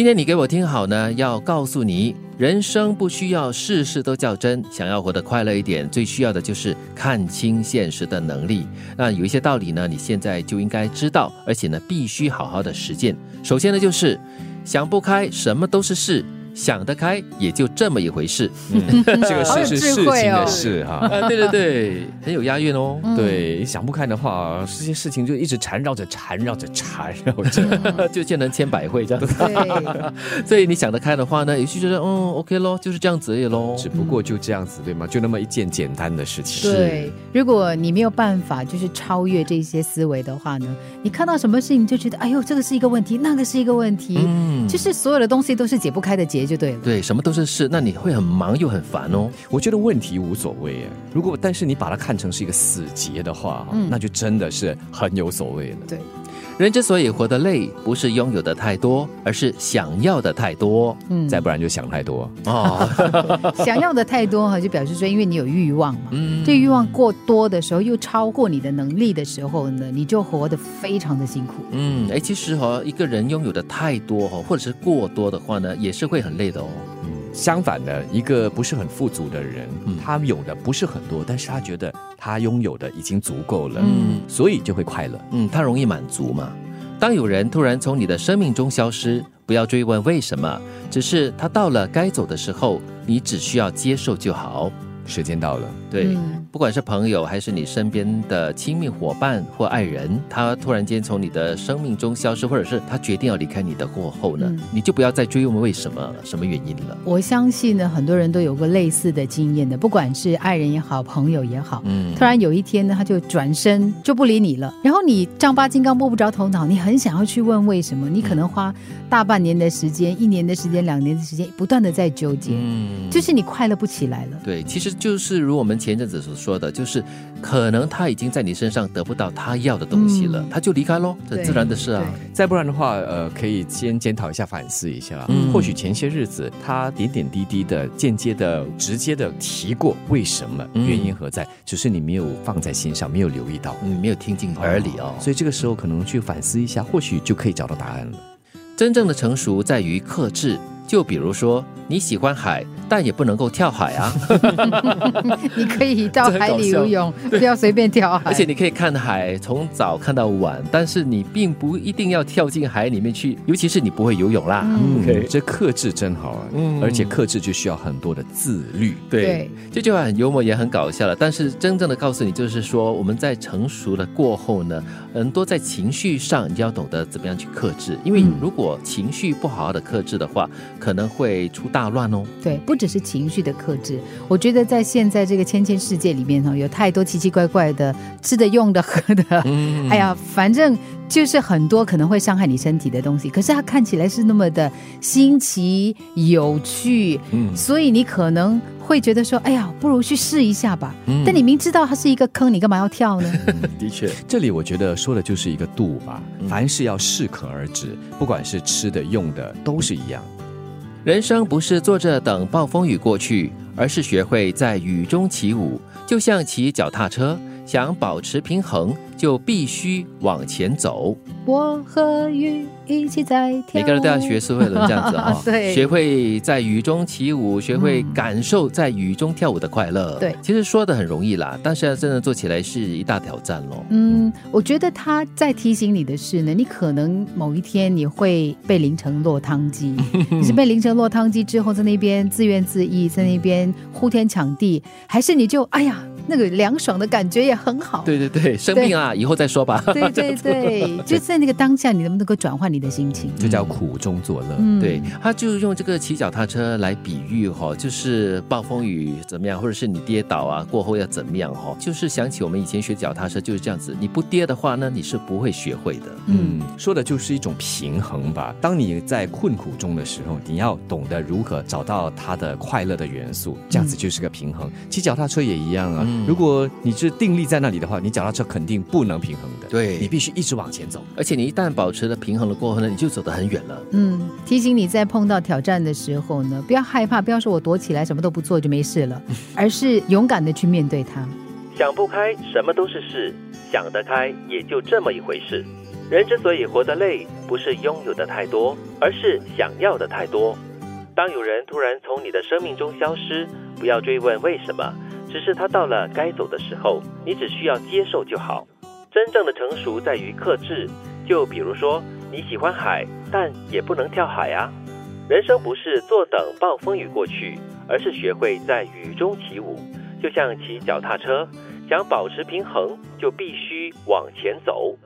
今天你给我听好呢，要告诉你，人生不需要事事都较真，想要活得快乐一点，最需要的就是看清现实的能力。那有一些道理呢，你现在就应该知道，而且呢，必须好好的实践。首先呢，就是想不开，什么都是事。想得开也就这么一回事，这个事是事情的事哈。啊，对对对，很有押韵哦。对，想不开的话，这些事情就一直缠绕着，缠绕着，缠绕着，就见人千百会这样子。所以你想得开的话呢，也许觉得嗯，OK 咯，就是这样子也咯。只不过就这样子对吗？就那么一件简单的事情。对，如果你没有办法就是超越这些思维的话呢，你看到什么事情就觉得哎呦，这个是一个问题，那个是一个问题，嗯，就是所有的东西都是解不开的结。就对了，对，什么都是事，那你会很忙又很烦哦。我觉得问题无所谓，如果但是你把它看成是一个死结的话，那就真的是很有所谓了。对。人之所以活得累，不是拥有的太多，而是想要的太多。嗯，再不然就想太多哦。想要的太多哈，就表示说，因为你有欲望嘛。嗯。这欲望过多的时候，又超过你的能力的时候呢，你就活得非常的辛苦。嗯，哎，其实哈，一个人拥有的太多哈，或者是过多的话呢，也是会很累的哦。相反的，一个不是很富足的人，他有的不是很多，但是他觉得他拥有的已经足够了，嗯，所以就会快乐，嗯，他容易满足嘛。当有人突然从你的生命中消失，不要追问为什么，只是他到了该走的时候，你只需要接受就好。时间到了，对，不管是朋友还是你身边的亲密伙伴或爱人，他突然间从你的生命中消失，或者是他决定要离开你的过后呢，你就不要再追问为什么、什么原因了。我相信呢，很多人都有过类似的经验的，不管是爱人也好，朋友也好，嗯，突然有一天呢，他就转身就不理你了，然后你丈八金刚摸不着头脑，你很想要去问为什么，你可能花大半年的时间、一年的时间、两年的时间，不断的在纠结，嗯，就是你快乐不起来了。对，其实。就是如我们前阵子所说的，就是可能他已经在你身上得不到他要的东西了，他就离开喽，很自然的事啊。再不然的话，呃，可以先检讨一下、反思一下。或许前些日子他点点滴滴的、间接的、直接的提过为什么，原因何在，只是你没有放在心上，没有留意到，嗯，没有听进耳里哦。所以这个时候可能去反思一下，或许就可以找到答案了。真正的成熟在于克制。就比如说你喜欢海，但也不能够跳海啊。你可以到海里游泳，不要随便跳海。而且你可以看海从早看到晚，但是你并不一定要跳进海里面去，尤其是你不会游泳啦。嗯，这克制真好啊。嗯，而且克制就需要很多的自律。对，这句话很幽默也很搞笑了。但是真正的告诉你，就是说我们在成熟了过后呢，很多在情绪上你要懂得怎么样去克制，因为如果情绪不好好的克制的话。可能会出大乱哦。对，不只是情绪的克制，我觉得在现在这个千千世界里面哈，有太多奇奇怪怪的吃的、用的、喝的，哎呀，反正就是很多可能会伤害你身体的东西。可是它看起来是那么的新奇有趣，嗯，所以你可能会觉得说，哎呀，不如去试一下吧。但你明知道它是一个坑，你干嘛要跳呢？的确，这里我觉得说的就是一个度吧。凡事要适可而止，不管是吃的、用的，都是一样。人生不是坐着等暴风雨过去，而是学会在雨中起舞，就像骑脚踏车，想保持平衡，就必须往前走。我和雨。一起在跳，每个人都要学苏慧伦这样子哈，对，学会在雨中起舞，学会感受在雨中跳舞的快乐。对，其实说的很容易啦，但是要真的做起来是一大挑战喽。嗯，我觉得他在提醒你的是呢，你可能某一天你会被淋成落汤鸡，你是被淋成落汤鸡之后，在那边自怨自艾，在那边呼天抢地，还是你就哎呀？那个凉爽的感觉也很好。对对对，生病啊，以后再说吧。对对对，就在那个当下，你能不能够转换你的心情？就叫苦中作乐。对，他就用这个骑脚踏车来比喻哈，就是暴风雨怎么样，或者是你跌倒啊过后要怎么样哈，就是想起我们以前学脚踏车就是这样子，你不跌的话呢，你是不会学会的。嗯，说的就是一种平衡吧。当你在困苦中的时候，你要懂得如何找到它的快乐的元素，这样子就是个平衡。骑脚踏车也一样啊。如果你是定力在那里的话，你脚踏车肯定不能平衡的。对，你必须一直往前走，而且你一旦保持了平衡了过后呢，你就走得很远了。嗯，提醒你在碰到挑战的时候呢，不要害怕，不要说我躲起来什么都不做就没事了，而是勇敢的去面对它。想不开，什么都是事；想得开，也就这么一回事。人之所以活得累，不是拥有的太多，而是想要的太多。当有人突然从你的生命中消失，不要追问为什么，只是它到了该走的时候，你只需要接受就好。真正的成熟在于克制。就比如说，你喜欢海，但也不能跳海啊。人生不是坐等暴风雨过去，而是学会在雨中起舞。就像骑脚踏车，想保持平衡，就必须往前走。